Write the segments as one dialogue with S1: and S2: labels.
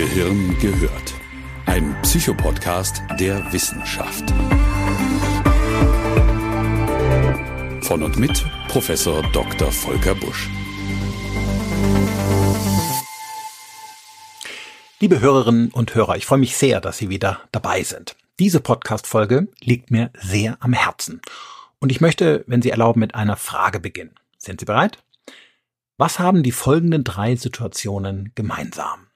S1: Gehirn gehört. Ein Psychopodcast der Wissenschaft. Von und mit Professor Dr. Volker Busch.
S2: Liebe Hörerinnen und Hörer, ich freue mich sehr, dass Sie wieder dabei sind. Diese Podcast-Folge liegt mir sehr am Herzen. Und ich möchte, wenn Sie erlauben, mit einer Frage beginnen. Sind Sie bereit? Was haben die folgenden drei Situationen gemeinsam?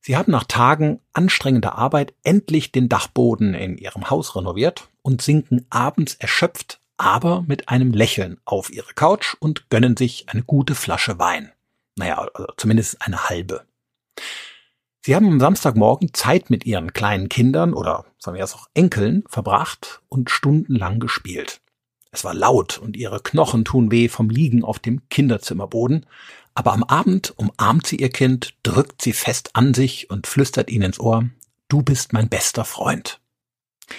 S2: Sie haben nach Tagen anstrengender Arbeit endlich den Dachboden in Ihrem Haus renoviert und sinken abends erschöpft, aber mit einem Lächeln auf Ihre Couch und gönnen sich eine gute Flasche Wein. Naja, also zumindest eine halbe. Sie haben am Samstagmorgen Zeit mit Ihren kleinen Kindern oder sagen wir es auch Enkeln verbracht und stundenlang gespielt. Es war laut und ihre Knochen tun weh vom Liegen auf dem Kinderzimmerboden, aber am Abend umarmt sie ihr Kind, drückt sie fest an sich und flüstert ihnen ins Ohr, du bist mein bester Freund.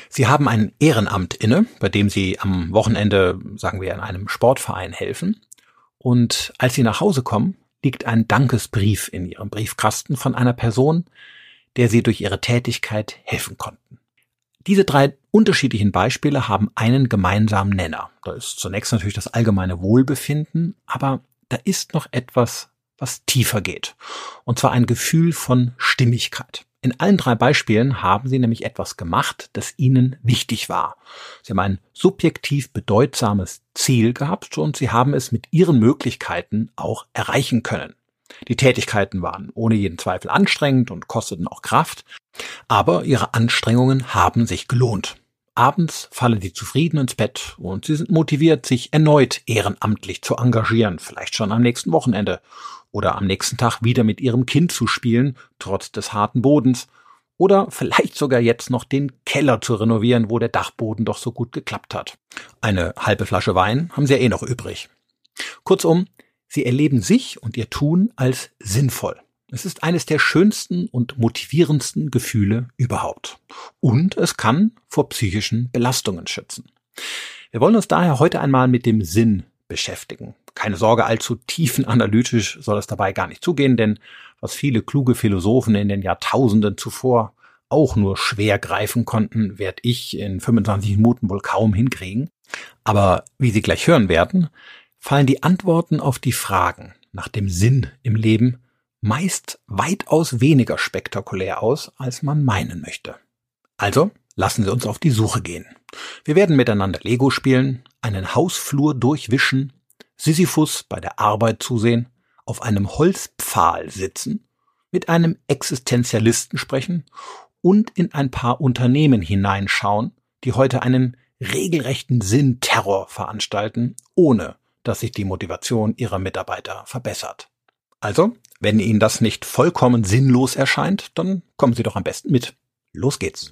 S2: Sie haben ein Ehrenamt inne, bei dem sie am Wochenende, sagen wir, in einem Sportverein helfen. Und als sie nach Hause kommen, liegt ein Dankesbrief in ihrem Briefkasten von einer Person, der sie durch ihre Tätigkeit helfen konnten. Diese drei unterschiedlichen Beispiele haben einen gemeinsamen Nenner. Da ist zunächst natürlich das allgemeine Wohlbefinden, aber da ist noch etwas, was tiefer geht. Und zwar ein Gefühl von Stimmigkeit. In allen drei Beispielen haben sie nämlich etwas gemacht, das ihnen wichtig war. Sie haben ein subjektiv bedeutsames Ziel gehabt und sie haben es mit ihren Möglichkeiten auch erreichen können. Die Tätigkeiten waren ohne jeden Zweifel anstrengend und kosteten auch Kraft, aber ihre Anstrengungen haben sich gelohnt. Abends fallen sie zufrieden ins Bett und sie sind motiviert, sich erneut ehrenamtlich zu engagieren, vielleicht schon am nächsten Wochenende oder am nächsten Tag wieder mit ihrem Kind zu spielen, trotz des harten Bodens, oder vielleicht sogar jetzt noch den Keller zu renovieren, wo der Dachboden doch so gut geklappt hat. Eine halbe Flasche Wein haben sie ja eh noch übrig. Kurzum, sie erleben sich und ihr Tun als sinnvoll. Es ist eines der schönsten und motivierendsten Gefühle überhaupt. Und es kann vor psychischen Belastungen schützen. Wir wollen uns daher heute einmal mit dem Sinn beschäftigen. Keine Sorge, allzu tiefenanalytisch soll es dabei gar nicht zugehen, denn was viele kluge Philosophen in den Jahrtausenden zuvor auch nur schwer greifen konnten, werde ich in 25 Minuten wohl kaum hinkriegen. Aber wie Sie gleich hören werden, fallen die Antworten auf die Fragen nach dem Sinn im Leben meist weitaus weniger spektakulär aus, als man meinen möchte. Also lassen Sie uns auf die Suche gehen. Wir werden miteinander Lego spielen, einen Hausflur durchwischen, Sisyphus bei der Arbeit zusehen, auf einem Holzpfahl sitzen, mit einem Existenzialisten sprechen und in ein paar Unternehmen hineinschauen, die heute einen regelrechten Sinnterror veranstalten, ohne dass sich die Motivation ihrer Mitarbeiter verbessert. Also, wenn Ihnen das nicht vollkommen sinnlos erscheint, dann kommen Sie doch am besten mit. Los geht's.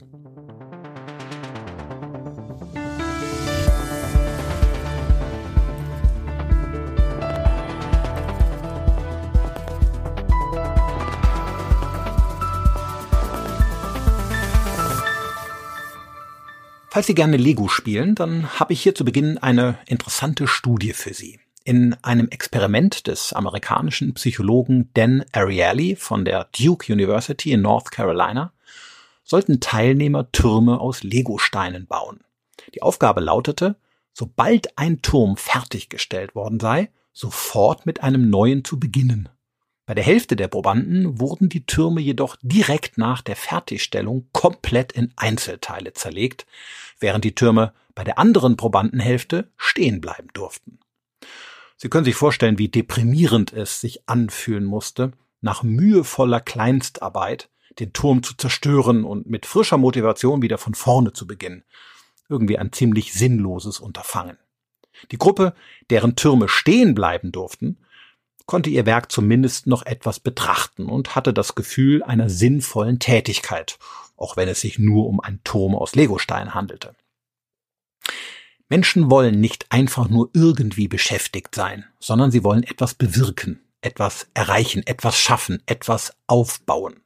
S2: Falls Sie gerne Lego spielen, dann habe ich hier zu Beginn eine interessante Studie für Sie. In einem Experiment des amerikanischen Psychologen Dan Ariely von der Duke University in North Carolina sollten Teilnehmer Türme aus Legosteinen bauen. Die Aufgabe lautete, sobald ein Turm fertiggestellt worden sei, sofort mit einem neuen zu beginnen. Bei der Hälfte der Probanden wurden die Türme jedoch direkt nach der Fertigstellung komplett in Einzelteile zerlegt, während die Türme bei der anderen Probandenhälfte stehen bleiben durften. Sie können sich vorstellen, wie deprimierend es sich anfühlen musste, nach mühevoller Kleinstarbeit den Turm zu zerstören und mit frischer Motivation wieder von vorne zu beginnen. Irgendwie ein ziemlich sinnloses Unterfangen. Die Gruppe, deren Türme stehen bleiben durften, konnte ihr Werk zumindest noch etwas betrachten und hatte das Gefühl einer sinnvollen Tätigkeit, auch wenn es sich nur um einen Turm aus Legostein handelte. Menschen wollen nicht einfach nur irgendwie beschäftigt sein, sondern sie wollen etwas bewirken, etwas erreichen, etwas schaffen, etwas aufbauen.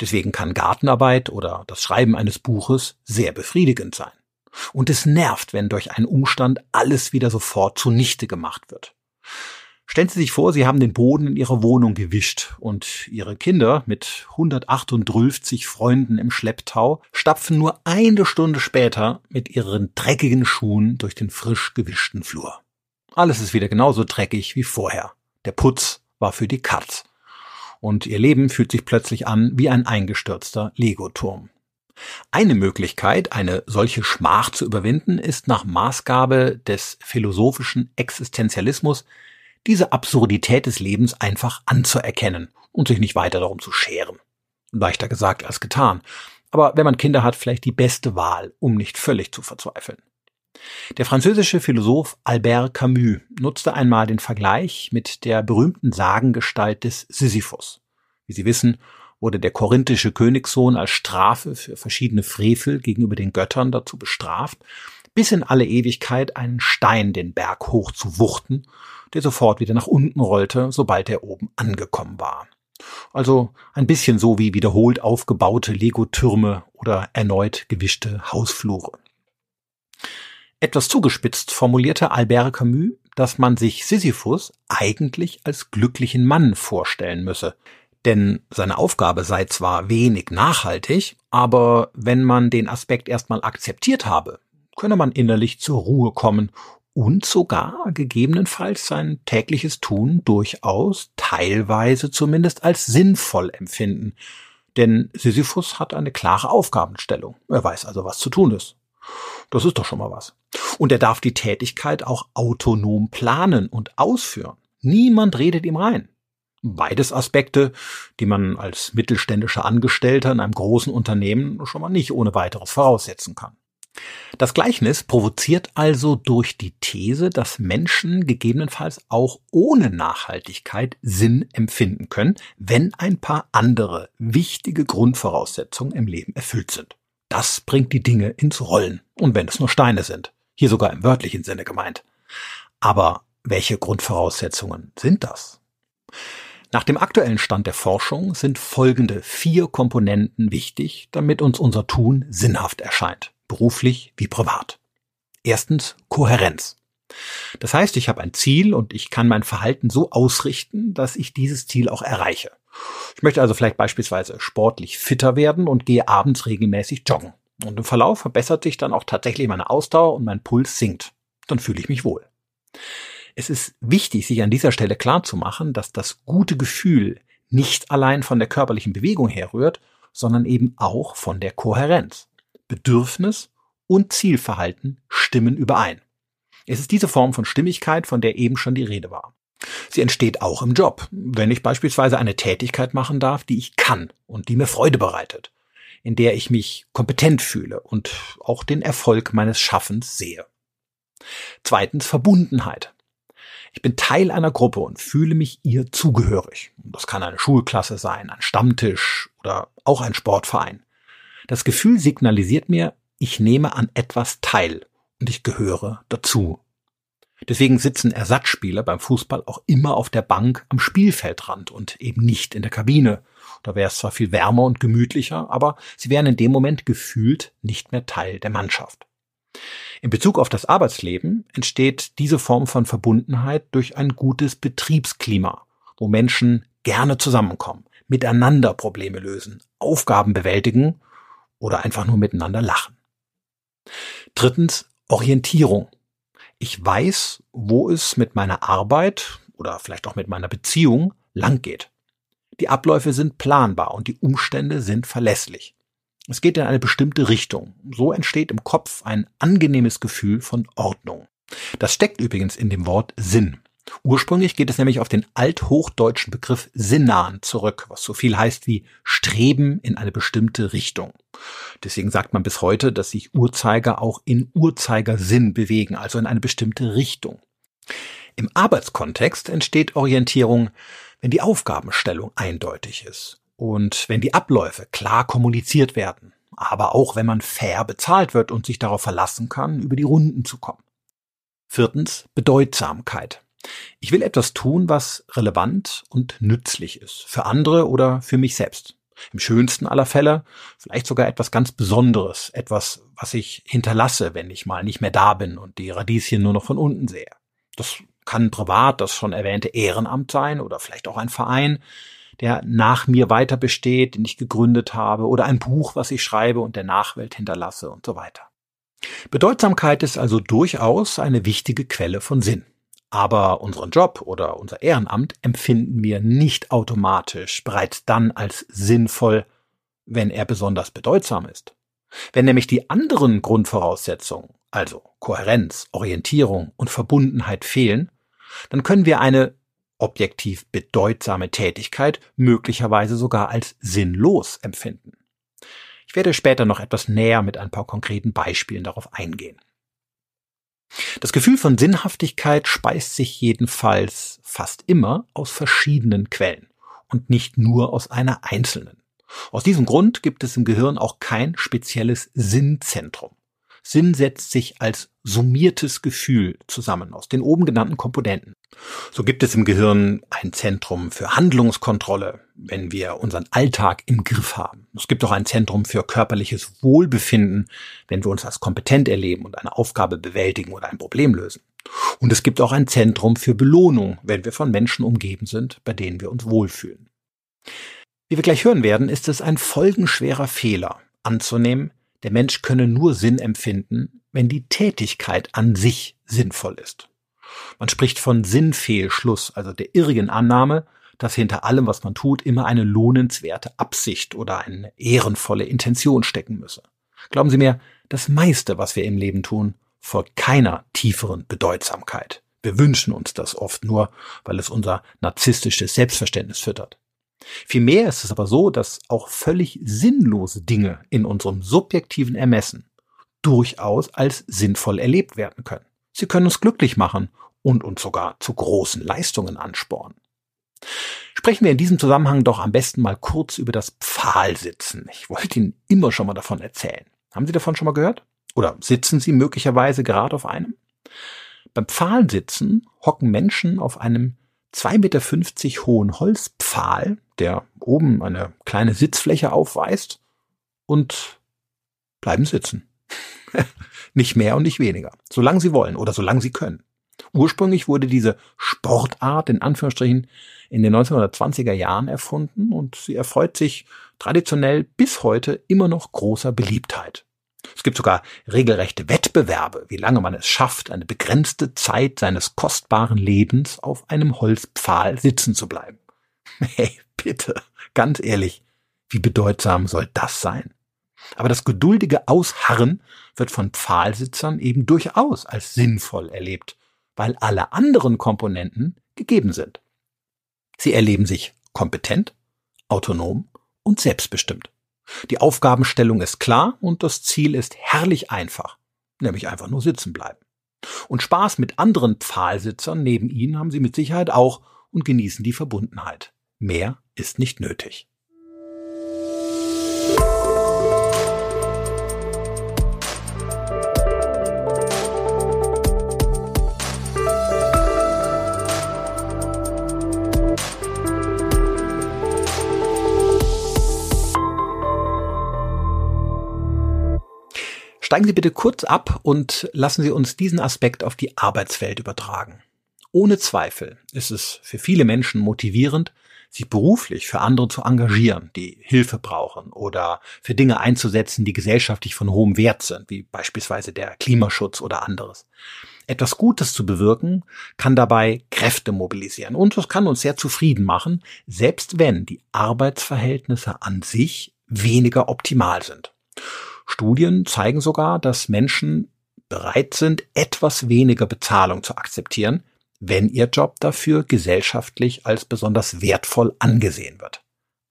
S2: Deswegen kann Gartenarbeit oder das Schreiben eines Buches sehr befriedigend sein. Und es nervt, wenn durch einen Umstand alles wieder sofort zunichte gemacht wird. Stellen Sie sich vor, Sie haben den Boden in Ihrer Wohnung gewischt und Ihre Kinder mit 138 Freunden im Schlepptau stapfen nur eine Stunde später mit ihren dreckigen Schuhen durch den frisch gewischten Flur. Alles ist wieder genauso dreckig wie vorher. Der Putz war für die Katz. Und ihr Leben fühlt sich plötzlich an wie ein eingestürzter Legoturm. Eine Möglichkeit, eine solche Schmach zu überwinden, ist nach Maßgabe des philosophischen Existenzialismus diese Absurdität des Lebens einfach anzuerkennen und sich nicht weiter darum zu scheren. Leichter gesagt als getan. Aber wenn man Kinder hat, vielleicht die beste Wahl, um nicht völlig zu verzweifeln. Der französische Philosoph Albert Camus nutzte einmal den Vergleich mit der berühmten Sagengestalt des Sisyphus. Wie Sie wissen, wurde der korinthische Königssohn als Strafe für verschiedene Frevel gegenüber den Göttern dazu bestraft, bis in alle Ewigkeit einen Stein den Berg hoch zu wuchten, der sofort wieder nach unten rollte, sobald er oben angekommen war. Also ein bisschen so wie wiederholt aufgebaute Lego-Türme oder erneut gewischte Hausflure. Etwas zugespitzt formulierte Albert Camus, dass man sich Sisyphus eigentlich als glücklichen Mann vorstellen müsse. Denn seine Aufgabe sei zwar wenig nachhaltig, aber wenn man den Aspekt erstmal akzeptiert habe, könne man innerlich zur Ruhe kommen und sogar gegebenenfalls sein tägliches Tun durchaus teilweise zumindest als sinnvoll empfinden. Denn Sisyphus hat eine klare Aufgabenstellung. Er weiß also, was zu tun ist. Das ist doch schon mal was. Und er darf die Tätigkeit auch autonom planen und ausführen. Niemand redet ihm rein. Beides Aspekte, die man als mittelständischer Angestellter in einem großen Unternehmen schon mal nicht ohne weiteres voraussetzen kann. Das Gleichnis provoziert also durch die These, dass Menschen gegebenenfalls auch ohne Nachhaltigkeit Sinn empfinden können, wenn ein paar andere wichtige Grundvoraussetzungen im Leben erfüllt sind. Das bringt die Dinge ins Rollen. Und wenn es nur Steine sind. Hier sogar im wörtlichen Sinne gemeint. Aber welche Grundvoraussetzungen sind das? Nach dem aktuellen Stand der Forschung sind folgende vier Komponenten wichtig, damit uns unser Tun sinnhaft erscheint, beruflich wie privat. Erstens Kohärenz. Das heißt, ich habe ein Ziel und ich kann mein Verhalten so ausrichten, dass ich dieses Ziel auch erreiche. Ich möchte also vielleicht beispielsweise sportlich fitter werden und gehe abends regelmäßig joggen. Und im Verlauf verbessert sich dann auch tatsächlich meine Ausdauer und mein Puls sinkt. Dann fühle ich mich wohl. Es ist wichtig, sich an dieser Stelle klarzumachen, dass das gute Gefühl nicht allein von der körperlichen Bewegung herrührt, sondern eben auch von der Kohärenz. Bedürfnis und Zielverhalten stimmen überein. Es ist diese Form von Stimmigkeit, von der eben schon die Rede war. Sie entsteht auch im Job, wenn ich beispielsweise eine Tätigkeit machen darf, die ich kann und die mir Freude bereitet, in der ich mich kompetent fühle und auch den Erfolg meines Schaffens sehe. Zweitens Verbundenheit. Ich bin Teil einer Gruppe und fühle mich ihr zugehörig. Das kann eine Schulklasse sein, ein Stammtisch oder auch ein Sportverein. Das Gefühl signalisiert mir, ich nehme an etwas teil und ich gehöre dazu. Deswegen sitzen Ersatzspieler beim Fußball auch immer auf der Bank am Spielfeldrand und eben nicht in der Kabine. Da wäre es zwar viel wärmer und gemütlicher, aber sie wären in dem Moment gefühlt nicht mehr Teil der Mannschaft. In Bezug auf das Arbeitsleben entsteht diese Form von Verbundenheit durch ein gutes Betriebsklima, wo Menschen gerne zusammenkommen, miteinander Probleme lösen, Aufgaben bewältigen oder einfach nur miteinander lachen. Drittens Orientierung. Ich weiß, wo es mit meiner Arbeit oder vielleicht auch mit meiner Beziehung lang geht. Die Abläufe sind planbar und die Umstände sind verlässlich. Es geht in eine bestimmte Richtung. So entsteht im Kopf ein angenehmes Gefühl von Ordnung. Das steckt übrigens in dem Wort Sinn. Ursprünglich geht es nämlich auf den althochdeutschen Begriff Sinnan zurück, was so viel heißt wie Streben in eine bestimmte Richtung. Deswegen sagt man bis heute, dass sich Uhrzeiger auch in Uhrzeigersinn bewegen, also in eine bestimmte Richtung. Im Arbeitskontext entsteht Orientierung, wenn die Aufgabenstellung eindeutig ist und wenn die Abläufe klar kommuniziert werden, aber auch wenn man fair bezahlt wird und sich darauf verlassen kann, über die Runden zu kommen. Viertens Bedeutsamkeit. Ich will etwas tun, was relevant und nützlich ist, für andere oder für mich selbst. Im schönsten aller Fälle vielleicht sogar etwas ganz Besonderes, etwas, was ich hinterlasse, wenn ich mal nicht mehr da bin und die Radieschen nur noch von unten sehe. Das Kann privat das schon erwähnte Ehrenamt sein oder vielleicht auch ein Verein, der nach mir weiter besteht, den ich gegründet habe, oder ein Buch, was ich schreibe und der Nachwelt hinterlasse und so weiter. Bedeutsamkeit ist also durchaus eine wichtige Quelle von Sinn. Aber unseren Job oder unser Ehrenamt empfinden wir nicht automatisch bereits dann als sinnvoll, wenn er besonders bedeutsam ist. Wenn nämlich die anderen Grundvoraussetzungen, also Kohärenz, Orientierung und Verbundenheit fehlen, dann können wir eine objektiv bedeutsame Tätigkeit möglicherweise sogar als sinnlos empfinden. Ich werde später noch etwas näher mit ein paar konkreten Beispielen darauf eingehen. Das Gefühl von Sinnhaftigkeit speist sich jedenfalls fast immer aus verschiedenen Quellen und nicht nur aus einer einzelnen. Aus diesem Grund gibt es im Gehirn auch kein spezielles Sinnzentrum. Sinn setzt sich als summiertes Gefühl zusammen aus den oben genannten Komponenten. So gibt es im Gehirn ein Zentrum für Handlungskontrolle, wenn wir unseren Alltag im Griff haben. Es gibt auch ein Zentrum für körperliches Wohlbefinden, wenn wir uns als kompetent erleben und eine Aufgabe bewältigen oder ein Problem lösen. Und es gibt auch ein Zentrum für Belohnung, wenn wir von Menschen umgeben sind, bei denen wir uns wohlfühlen. Wie wir gleich hören werden, ist es ein folgenschwerer Fehler anzunehmen, der Mensch könne nur Sinn empfinden, wenn die Tätigkeit an sich sinnvoll ist. Man spricht von Sinnfehlschluss, also der irrigen Annahme, dass hinter allem, was man tut, immer eine lohnenswerte Absicht oder eine ehrenvolle Intention stecken müsse. Glauben Sie mir, das meiste, was wir im Leben tun, folgt keiner tieferen Bedeutsamkeit. Wir wünschen uns das oft nur, weil es unser narzisstisches Selbstverständnis füttert. Vielmehr ist es aber so, dass auch völlig sinnlose Dinge in unserem subjektiven Ermessen durchaus als sinnvoll erlebt werden können. Sie können uns glücklich machen und uns sogar zu großen Leistungen anspornen. Sprechen wir in diesem Zusammenhang doch am besten mal kurz über das Pfahlsitzen. Ich wollte Ihnen immer schon mal davon erzählen. Haben Sie davon schon mal gehört? Oder sitzen Sie möglicherweise gerade auf einem? Beim Pfahlsitzen hocken Menschen auf einem 2,50 Meter hohen Holzpfahl, der oben eine kleine Sitzfläche aufweist, und bleiben sitzen. nicht mehr und nicht weniger. Solange sie wollen oder solange sie können. Ursprünglich wurde diese Sportart in Anführungsstrichen in den 1920er Jahren erfunden und sie erfreut sich traditionell bis heute immer noch großer Beliebtheit. Es gibt sogar regelrechte Wettbewerbe, wie lange man es schafft, eine begrenzte Zeit seines kostbaren Lebens auf einem Holzpfahl sitzen zu bleiben. Hey, bitte, ganz ehrlich, wie bedeutsam soll das sein? Aber das geduldige Ausharren wird von Pfahlsitzern eben durchaus als sinnvoll erlebt, weil alle anderen Komponenten gegeben sind. Sie erleben sich kompetent, autonom und selbstbestimmt. Die Aufgabenstellung ist klar und das Ziel ist herrlich einfach, nämlich einfach nur sitzen bleiben. Und Spaß mit anderen Pfahlsitzern neben ihnen haben sie mit Sicherheit auch und genießen die Verbundenheit. Mehr ist nicht nötig. Steigen Sie bitte kurz ab und lassen Sie uns diesen Aspekt auf die Arbeitswelt übertragen. Ohne Zweifel ist es für viele Menschen motivierend, sich beruflich für andere zu engagieren, die Hilfe brauchen oder für Dinge einzusetzen, die gesellschaftlich von hohem Wert sind, wie beispielsweise der Klimaschutz oder anderes. Etwas Gutes zu bewirken, kann dabei Kräfte mobilisieren und das kann uns sehr zufrieden machen, selbst wenn die Arbeitsverhältnisse an sich weniger optimal sind. Studien zeigen sogar, dass Menschen bereit sind, etwas weniger Bezahlung zu akzeptieren, wenn ihr Job dafür gesellschaftlich als besonders wertvoll angesehen wird.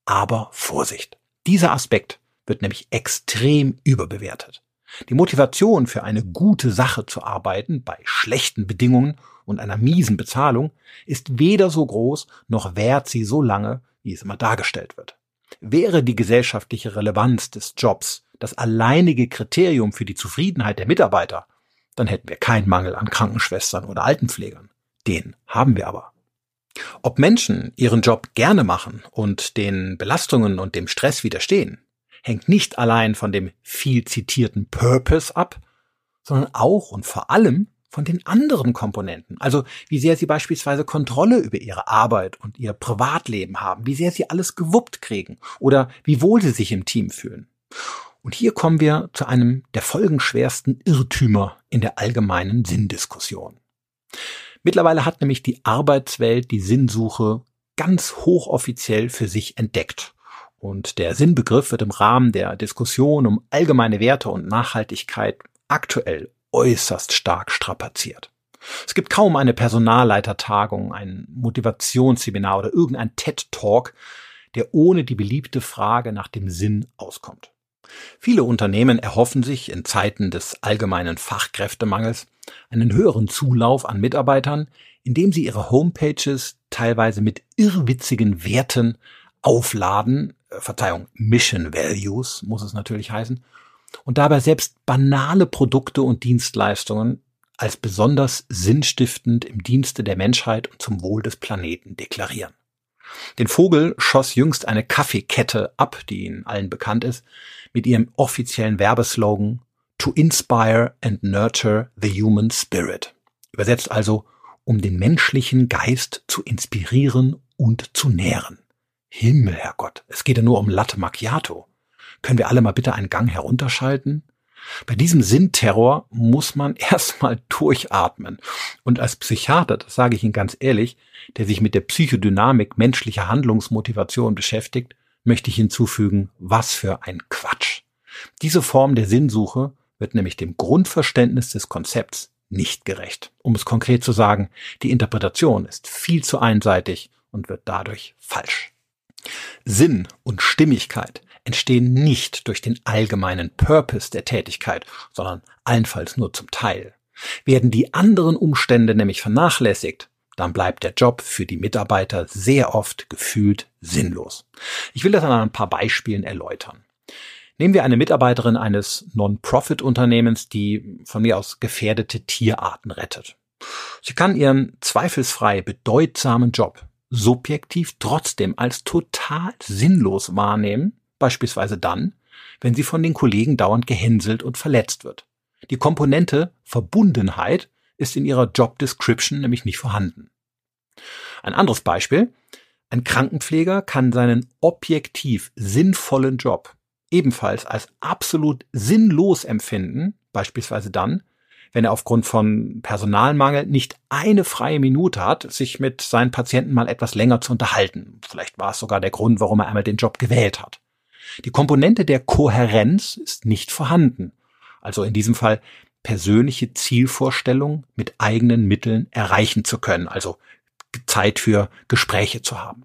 S2: Aber Vorsicht! Dieser Aspekt wird nämlich extrem überbewertet. Die Motivation für eine gute Sache zu arbeiten bei schlechten Bedingungen und einer miesen Bezahlung ist weder so groß noch währt sie so lange, wie es immer dargestellt wird. Wäre die gesellschaftliche Relevanz des Jobs das alleinige Kriterium für die Zufriedenheit der Mitarbeiter, dann hätten wir keinen Mangel an Krankenschwestern oder Altenpflegern. Den haben wir aber. Ob Menschen ihren Job gerne machen und den Belastungen und dem Stress widerstehen, hängt nicht allein von dem viel zitierten Purpose ab, sondern auch und vor allem von den anderen Komponenten. Also wie sehr sie beispielsweise Kontrolle über ihre Arbeit und ihr Privatleben haben, wie sehr sie alles gewuppt kriegen oder wie wohl sie sich im Team fühlen. Und hier kommen wir zu einem der folgenschwersten Irrtümer in der allgemeinen Sinndiskussion. Mittlerweile hat nämlich die Arbeitswelt die Sinnsuche ganz hochoffiziell für sich entdeckt. Und der Sinnbegriff wird im Rahmen der Diskussion um allgemeine Werte und Nachhaltigkeit aktuell äußerst stark strapaziert. Es gibt kaum eine Personalleitertagung, ein Motivationsseminar oder irgendein TED-Talk, der ohne die beliebte Frage nach dem Sinn auskommt. Viele Unternehmen erhoffen sich in Zeiten des allgemeinen Fachkräftemangels einen höheren Zulauf an Mitarbeitern, indem sie ihre Homepages teilweise mit irrwitzigen Werten aufladen, äh, Verzeihung, Mission Values muss es natürlich heißen, und dabei selbst banale Produkte und Dienstleistungen als besonders sinnstiftend im Dienste der Menschheit und zum Wohl des Planeten deklarieren. Den Vogel schoss jüngst eine Kaffeekette ab, die Ihnen allen bekannt ist, mit ihrem offiziellen Werbeslogan To inspire and nurture the human spirit. Übersetzt also, um den menschlichen Geist zu inspirieren und zu nähren. Himmel, Herrgott, es geht ja nur um Latte Macchiato. Können wir alle mal bitte einen Gang herunterschalten? Bei diesem Sinnterror muss man erstmal durchatmen. Und als Psychiater, das sage ich Ihnen ganz ehrlich, der sich mit der Psychodynamik menschlicher Handlungsmotivation beschäftigt, möchte ich hinzufügen, was für ein Quatsch. Diese Form der Sinnsuche wird nämlich dem Grundverständnis des Konzepts nicht gerecht. Um es konkret zu sagen, die Interpretation ist viel zu einseitig und wird dadurch falsch. Sinn und Stimmigkeit entstehen nicht durch den allgemeinen Purpose der Tätigkeit, sondern allenfalls nur zum Teil. Werden die anderen Umstände nämlich vernachlässigt, dann bleibt der Job für die Mitarbeiter sehr oft gefühlt sinnlos. Ich will das an ein paar Beispielen erläutern. Nehmen wir eine Mitarbeiterin eines Non-Profit-Unternehmens, die von mir aus gefährdete Tierarten rettet. Sie kann ihren zweifelsfrei bedeutsamen Job subjektiv trotzdem als total sinnlos wahrnehmen, beispielsweise dann, wenn sie von den Kollegen dauernd gehänselt und verletzt wird. Die Komponente Verbundenheit ist in ihrer Job Description nämlich nicht vorhanden. Ein anderes Beispiel. Ein Krankenpfleger kann seinen objektiv sinnvollen Job ebenfalls als absolut sinnlos empfinden, beispielsweise dann, wenn er aufgrund von Personalmangel nicht eine freie Minute hat, sich mit seinen Patienten mal etwas länger zu unterhalten. Vielleicht war es sogar der Grund, warum er einmal den Job gewählt hat. Die Komponente der Kohärenz ist nicht vorhanden. Also in diesem Fall persönliche Zielvorstellung mit eigenen Mitteln erreichen zu können, also Zeit für Gespräche zu haben.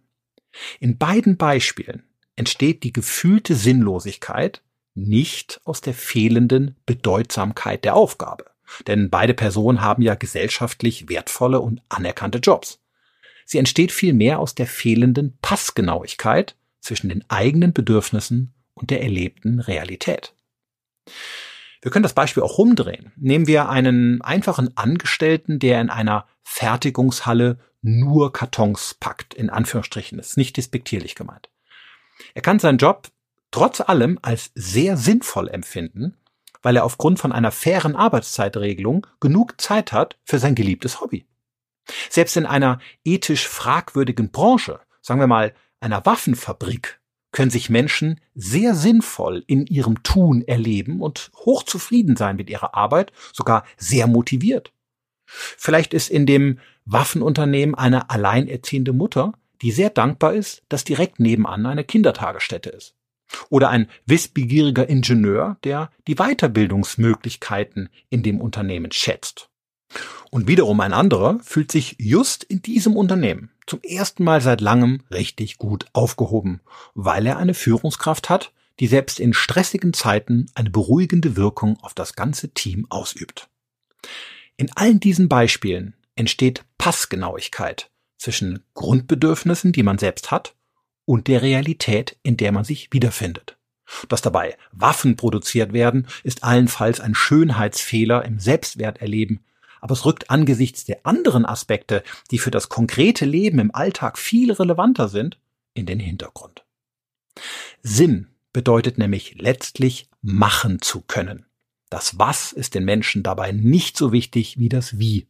S2: In beiden Beispielen entsteht die gefühlte Sinnlosigkeit nicht aus der fehlenden Bedeutsamkeit der Aufgabe. Denn beide Personen haben ja gesellschaftlich wertvolle und anerkannte Jobs. Sie entsteht vielmehr aus der fehlenden Passgenauigkeit zwischen den eigenen Bedürfnissen und der erlebten Realität. Wir können das Beispiel auch rumdrehen. Nehmen wir einen einfachen Angestellten, der in einer Fertigungshalle nur Kartons packt, in Anführungsstrichen. Das ist nicht despektierlich gemeint. Er kann seinen Job trotz allem als sehr sinnvoll empfinden, weil er aufgrund von einer fairen Arbeitszeitregelung genug Zeit hat für sein geliebtes Hobby. Selbst in einer ethisch fragwürdigen Branche, sagen wir mal einer Waffenfabrik, können sich Menschen sehr sinnvoll in ihrem Tun erleben und hochzufrieden sein mit ihrer Arbeit, sogar sehr motiviert. Vielleicht ist in dem Waffenunternehmen eine alleinerziehende Mutter, die sehr dankbar ist, dass direkt nebenan eine Kindertagesstätte ist. Oder ein wissbegieriger Ingenieur, der die Weiterbildungsmöglichkeiten in dem Unternehmen schätzt. Und wiederum ein anderer fühlt sich just in diesem Unternehmen zum ersten Mal seit langem richtig gut aufgehoben, weil er eine Führungskraft hat, die selbst in stressigen Zeiten eine beruhigende Wirkung auf das ganze Team ausübt. In allen diesen Beispielen entsteht Passgenauigkeit zwischen Grundbedürfnissen, die man selbst hat, und der Realität, in der man sich wiederfindet. Dass dabei Waffen produziert werden, ist allenfalls ein Schönheitsfehler im Selbstwerterleben, aber es rückt angesichts der anderen Aspekte, die für das konkrete Leben im Alltag viel relevanter sind, in den Hintergrund. Sinn bedeutet nämlich letztlich machen zu können. Das Was ist den Menschen dabei nicht so wichtig wie das Wie.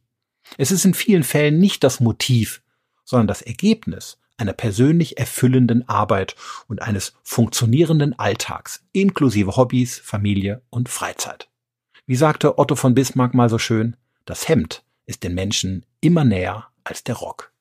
S2: Es ist in vielen Fällen nicht das Motiv, sondern das Ergebnis einer persönlich erfüllenden Arbeit und eines funktionierenden Alltags, inklusive Hobbys, Familie und Freizeit. Wie sagte Otto von Bismarck mal so schön, das Hemd ist den Menschen immer näher als der Rock.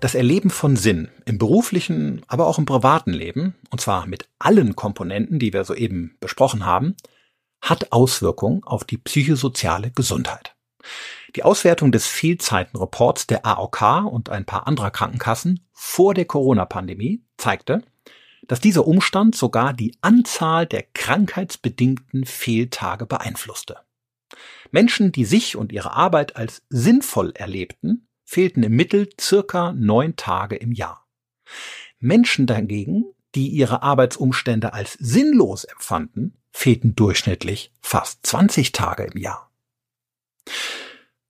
S2: Das Erleben von Sinn im beruflichen, aber auch im privaten Leben, und zwar mit allen Komponenten, die wir soeben besprochen haben, hat Auswirkungen auf die psychosoziale Gesundheit. Die Auswertung des Fehlzeitenreports der AOK und ein paar anderer Krankenkassen vor der Corona-Pandemie zeigte, dass dieser Umstand sogar die Anzahl der krankheitsbedingten Fehltage beeinflusste. Menschen, die sich und ihre Arbeit als sinnvoll erlebten, fehlten im Mittel circa neun Tage im Jahr. Menschen dagegen, die ihre Arbeitsumstände als sinnlos empfanden, fehlten durchschnittlich fast 20 Tage im Jahr.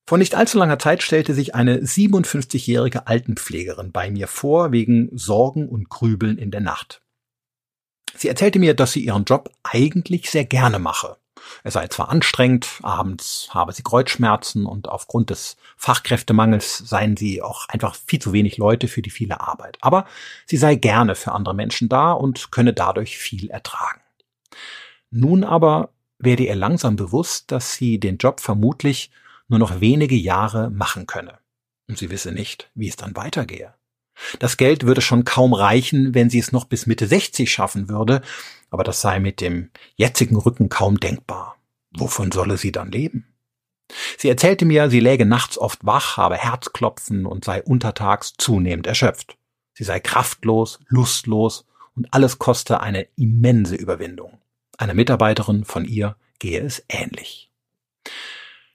S2: Vor nicht allzu langer Zeit stellte sich eine 57-jährige Altenpflegerin bei mir vor wegen Sorgen und Grübeln in der Nacht. Sie erzählte mir, dass sie ihren Job eigentlich sehr gerne mache. Er sei zwar anstrengend, abends habe sie Kreuzschmerzen und aufgrund des Fachkräftemangels seien sie auch einfach viel zu wenig Leute für die viele Arbeit. Aber sie sei gerne für andere Menschen da und könne dadurch viel ertragen. Nun aber werde ihr langsam bewusst, dass sie den Job vermutlich nur noch wenige Jahre machen könne. Und sie wisse nicht, wie es dann weitergehe. Das Geld würde schon kaum reichen, wenn sie es noch bis Mitte 60 schaffen würde, aber das sei mit dem jetzigen Rücken kaum denkbar. Wovon solle sie dann leben? Sie erzählte mir, sie läge nachts oft wach, habe Herzklopfen und sei untertags zunehmend erschöpft. Sie sei kraftlos, lustlos und alles koste eine immense Überwindung. Einer Mitarbeiterin von ihr gehe es ähnlich.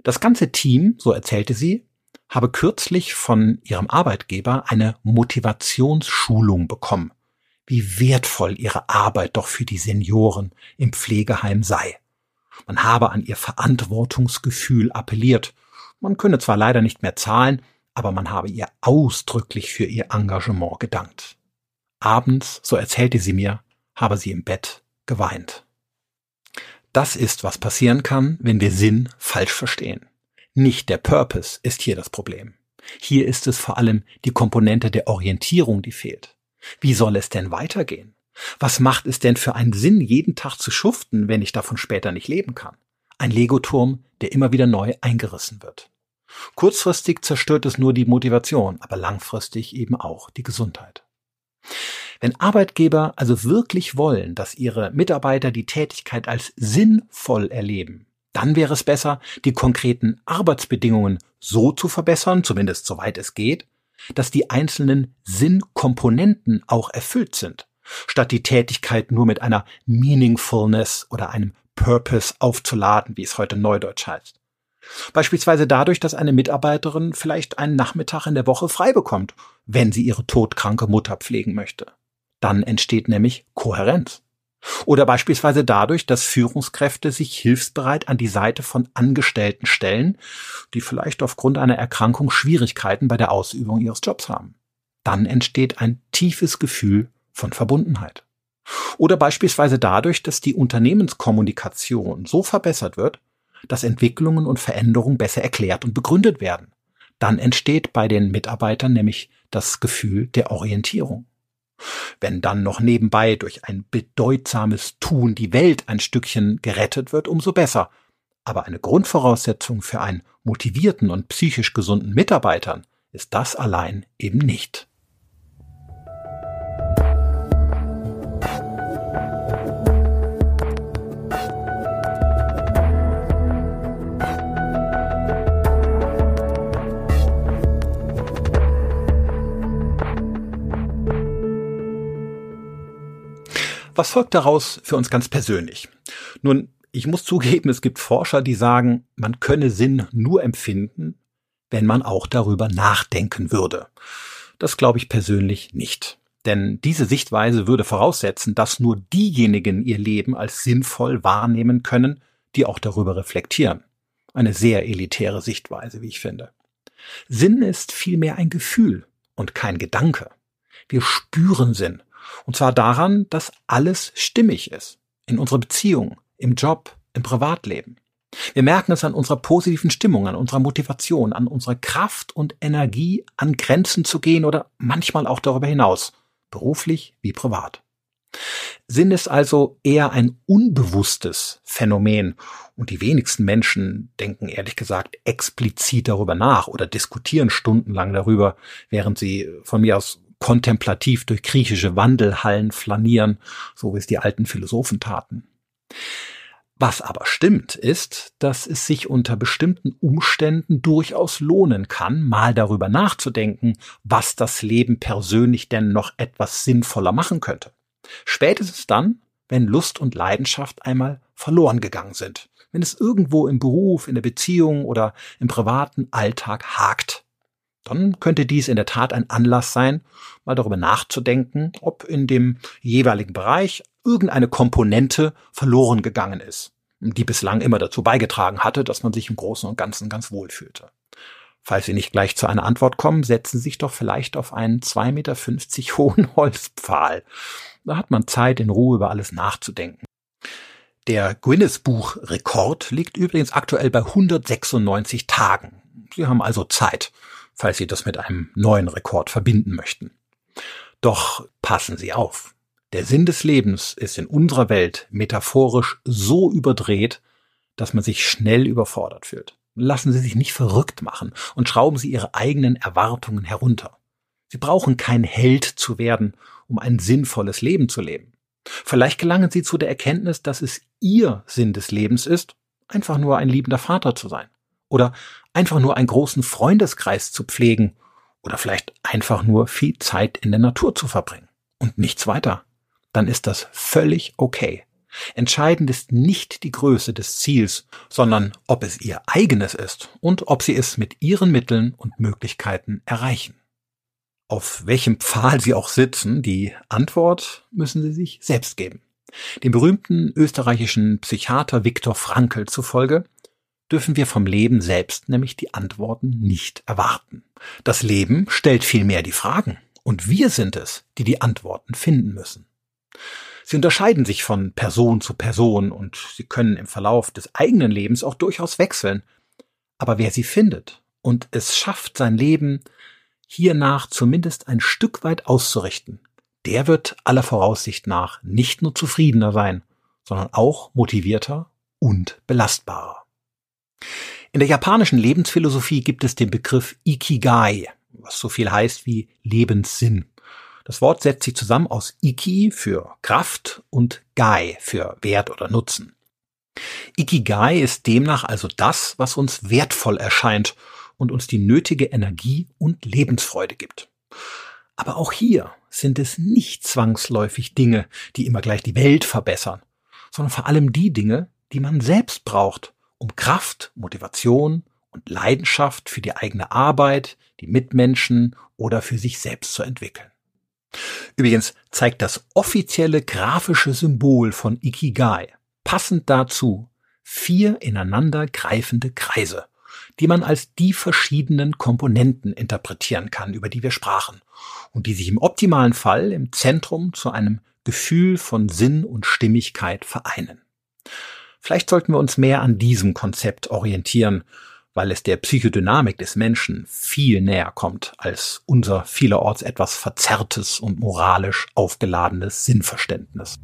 S2: Das ganze Team, so erzählte sie, habe kürzlich von ihrem Arbeitgeber eine Motivationsschulung bekommen, wie wertvoll ihre Arbeit doch für die Senioren im Pflegeheim sei. Man habe an ihr Verantwortungsgefühl appelliert. Man könne zwar leider nicht mehr zahlen, aber man habe ihr ausdrücklich für ihr Engagement gedankt. Abends, so erzählte sie mir, habe sie im Bett geweint. Das ist, was passieren kann, wenn wir Sinn falsch verstehen. Nicht der Purpose ist hier das Problem. Hier ist es vor allem die Komponente der Orientierung, die fehlt. Wie soll es denn weitergehen? Was macht es denn für einen Sinn, jeden Tag zu schuften, wenn ich davon später nicht leben kann? Ein Legoturm, der immer wieder neu eingerissen wird. Kurzfristig zerstört es nur die Motivation, aber langfristig eben auch die Gesundheit. Wenn Arbeitgeber also wirklich wollen, dass ihre Mitarbeiter die Tätigkeit als sinnvoll erleben, dann wäre es besser, die konkreten Arbeitsbedingungen so zu verbessern, zumindest soweit es geht, dass die einzelnen Sinnkomponenten auch erfüllt sind, statt die Tätigkeit nur mit einer Meaningfulness oder einem Purpose aufzuladen, wie es heute neudeutsch heißt. Beispielsweise dadurch, dass eine Mitarbeiterin vielleicht einen Nachmittag in der Woche frei bekommt, wenn sie ihre todkranke Mutter pflegen möchte. Dann entsteht nämlich Kohärenz. Oder beispielsweise dadurch, dass Führungskräfte sich hilfsbereit an die Seite von Angestellten stellen, die vielleicht aufgrund einer Erkrankung Schwierigkeiten bei der Ausübung ihres Jobs haben. Dann entsteht ein tiefes Gefühl von Verbundenheit. Oder beispielsweise dadurch, dass die Unternehmenskommunikation so verbessert wird, dass Entwicklungen und Veränderungen besser erklärt und begründet werden. Dann entsteht bei den Mitarbeitern nämlich das Gefühl der Orientierung. Wenn dann noch nebenbei durch ein bedeutsames Tun die Welt ein Stückchen gerettet wird, umso besser. Aber eine Grundvoraussetzung für einen motivierten und psychisch gesunden Mitarbeitern ist das allein eben nicht. Was folgt daraus für uns ganz persönlich? Nun, ich muss zugeben, es gibt Forscher, die sagen, man könne Sinn nur empfinden, wenn man auch darüber nachdenken würde. Das glaube ich persönlich nicht. Denn diese Sichtweise würde voraussetzen, dass nur diejenigen ihr Leben als sinnvoll wahrnehmen können, die auch darüber reflektieren. Eine sehr elitäre Sichtweise, wie ich finde. Sinn ist vielmehr ein Gefühl und kein Gedanke. Wir spüren Sinn. Und zwar daran, dass alles stimmig ist. In unserer Beziehung, im Job, im Privatleben. Wir merken es an unserer positiven Stimmung, an unserer Motivation, an unserer Kraft und Energie, an Grenzen zu gehen oder manchmal auch darüber hinaus, beruflich wie privat. Sinn ist also eher ein unbewusstes Phänomen und die wenigsten Menschen denken ehrlich gesagt explizit darüber nach oder diskutieren stundenlang darüber, während sie von mir aus kontemplativ durch griechische Wandelhallen flanieren, so wie es die alten Philosophen taten. Was aber stimmt, ist, dass es sich unter bestimmten Umständen durchaus lohnen kann, mal darüber nachzudenken, was das Leben persönlich denn noch etwas sinnvoller machen könnte. Spätestens dann, wenn Lust und Leidenschaft einmal verloren gegangen sind, wenn es irgendwo im Beruf, in der Beziehung oder im privaten Alltag hakt. Dann könnte dies in der Tat ein Anlass sein, mal darüber nachzudenken, ob in dem jeweiligen Bereich irgendeine Komponente verloren gegangen ist, die bislang immer dazu beigetragen hatte, dass man sich im Großen und Ganzen ganz wohl fühlte. Falls Sie nicht gleich zu einer Antwort kommen, setzen Sie sich doch vielleicht auf einen 2,50 Meter hohen Holzpfahl. Da hat man Zeit, in Ruhe über alles nachzudenken. Der Guinness-Buch-Rekord liegt übrigens aktuell bei 196 Tagen. Sie haben also Zeit, falls Sie das mit einem neuen Rekord verbinden möchten. Doch passen Sie auf. Der Sinn des Lebens ist in unserer Welt metaphorisch so überdreht, dass man sich schnell überfordert fühlt. Lassen Sie sich nicht verrückt machen und schrauben Sie Ihre eigenen Erwartungen herunter. Sie brauchen kein Held zu werden, um ein sinnvolles Leben zu leben. Vielleicht gelangen Sie zu der Erkenntnis, dass es Ihr Sinn des Lebens ist, einfach nur ein liebender Vater zu sein. Oder einfach nur einen großen Freundeskreis zu pflegen. Oder vielleicht einfach nur viel Zeit in der Natur zu verbringen. Und nichts weiter dann ist das völlig okay. Entscheidend ist nicht die Größe des Ziels, sondern ob es ihr eigenes ist und ob sie es mit ihren Mitteln und Möglichkeiten erreichen. Auf welchem Pfahl sie auch sitzen, die Antwort müssen sie sich selbst geben. Dem berühmten österreichischen Psychiater Viktor Frankl zufolge dürfen wir vom Leben selbst nämlich die Antworten nicht erwarten. Das Leben stellt vielmehr die Fragen und wir sind es, die die Antworten finden müssen. Sie unterscheiden sich von Person zu Person und sie können im Verlauf des eigenen Lebens auch durchaus wechseln. Aber wer sie findet und es schafft, sein Leben hiernach zumindest ein Stück weit auszurichten, der wird aller Voraussicht nach nicht nur zufriedener sein, sondern auch motivierter und belastbarer. In der japanischen Lebensphilosophie gibt es den Begriff Ikigai, was so viel heißt wie Lebenssinn. Das Wort setzt sich zusammen aus Iki für Kraft und Gai für Wert oder Nutzen. Ikigai ist demnach also das, was uns wertvoll erscheint und uns die nötige Energie und Lebensfreude gibt. Aber auch hier sind es nicht zwangsläufig Dinge, die immer gleich die Welt verbessern, sondern vor allem die Dinge, die man selbst braucht, um Kraft, Motivation und Leidenschaft für die eigene Arbeit, die Mitmenschen oder für sich selbst zu entwickeln. Übrigens zeigt das offizielle grafische Symbol von Ikigai passend dazu vier ineinander greifende Kreise, die man als die verschiedenen Komponenten interpretieren kann, über die wir sprachen, und die sich im optimalen Fall im Zentrum zu einem Gefühl von Sinn und Stimmigkeit vereinen. Vielleicht sollten wir uns mehr an diesem Konzept orientieren weil es der Psychodynamik des Menschen viel näher kommt als unser vielerorts etwas verzerrtes und moralisch aufgeladenes Sinnverständnis.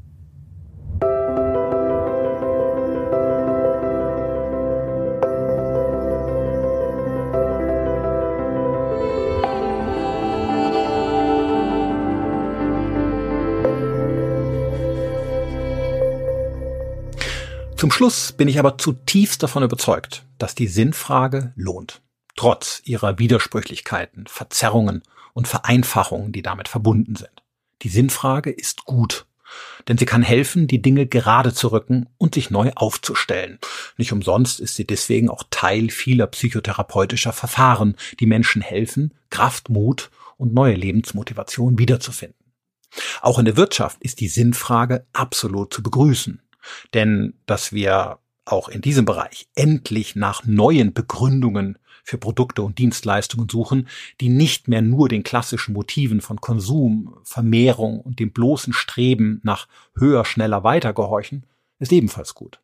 S2: Zum Schluss bin ich aber zutiefst davon überzeugt, dass die Sinnfrage lohnt, trotz ihrer Widersprüchlichkeiten, Verzerrungen und Vereinfachungen, die damit verbunden sind. Die Sinnfrage ist gut, denn sie kann helfen, die Dinge gerade zu rücken und sich neu aufzustellen. Nicht umsonst ist sie deswegen auch Teil vieler psychotherapeutischer Verfahren, die Menschen helfen, Kraft, Mut und neue Lebensmotivation wiederzufinden. Auch in der Wirtschaft ist die Sinnfrage absolut zu begrüßen. Denn dass wir auch in diesem Bereich endlich nach neuen Begründungen für Produkte und Dienstleistungen suchen, die nicht mehr nur den klassischen Motiven von Konsum, Vermehrung und dem bloßen Streben nach höher, schneller, weiter gehorchen, ist ebenfalls gut.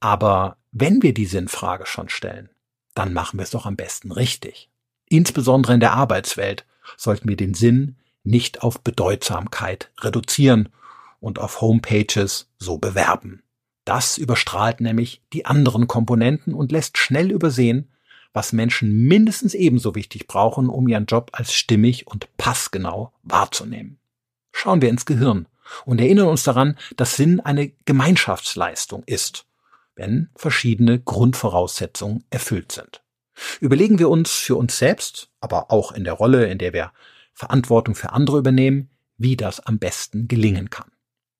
S2: Aber wenn wir die Sinnfrage schon stellen, dann machen wir es doch am besten richtig. Insbesondere in der Arbeitswelt sollten wir den Sinn nicht auf Bedeutsamkeit reduzieren und auf Homepages so bewerben. Das überstrahlt nämlich die anderen Komponenten und lässt schnell übersehen, was Menschen mindestens ebenso wichtig brauchen, um ihren Job als stimmig und passgenau wahrzunehmen. Schauen wir ins Gehirn und erinnern uns daran, dass Sinn eine Gemeinschaftsleistung ist, wenn verschiedene Grundvoraussetzungen erfüllt sind. Überlegen wir uns für uns selbst, aber auch in der Rolle, in der wir Verantwortung für andere übernehmen, wie das am besten gelingen kann.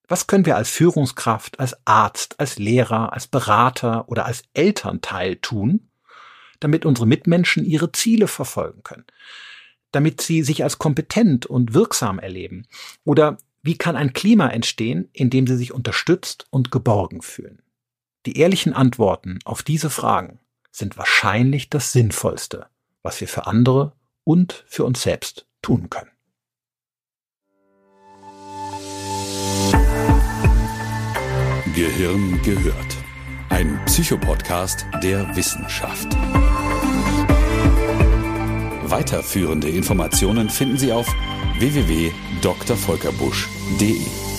S2: Was können wir als Führungskraft, als Arzt, als Lehrer, als Berater oder als Elternteil tun, damit unsere Mitmenschen ihre Ziele verfolgen können, damit sie sich als kompetent und wirksam erleben? Oder wie kann ein Klima entstehen, in dem sie sich unterstützt und geborgen fühlen? Die ehrlichen Antworten auf diese Fragen sind wahrscheinlich das Sinnvollste, was wir für andere und für uns selbst tun können.
S1: Gehirn gehört. Ein Psychopodcast der Wissenschaft. Weiterführende Informationen finden Sie auf www.drvolkerbusch.de.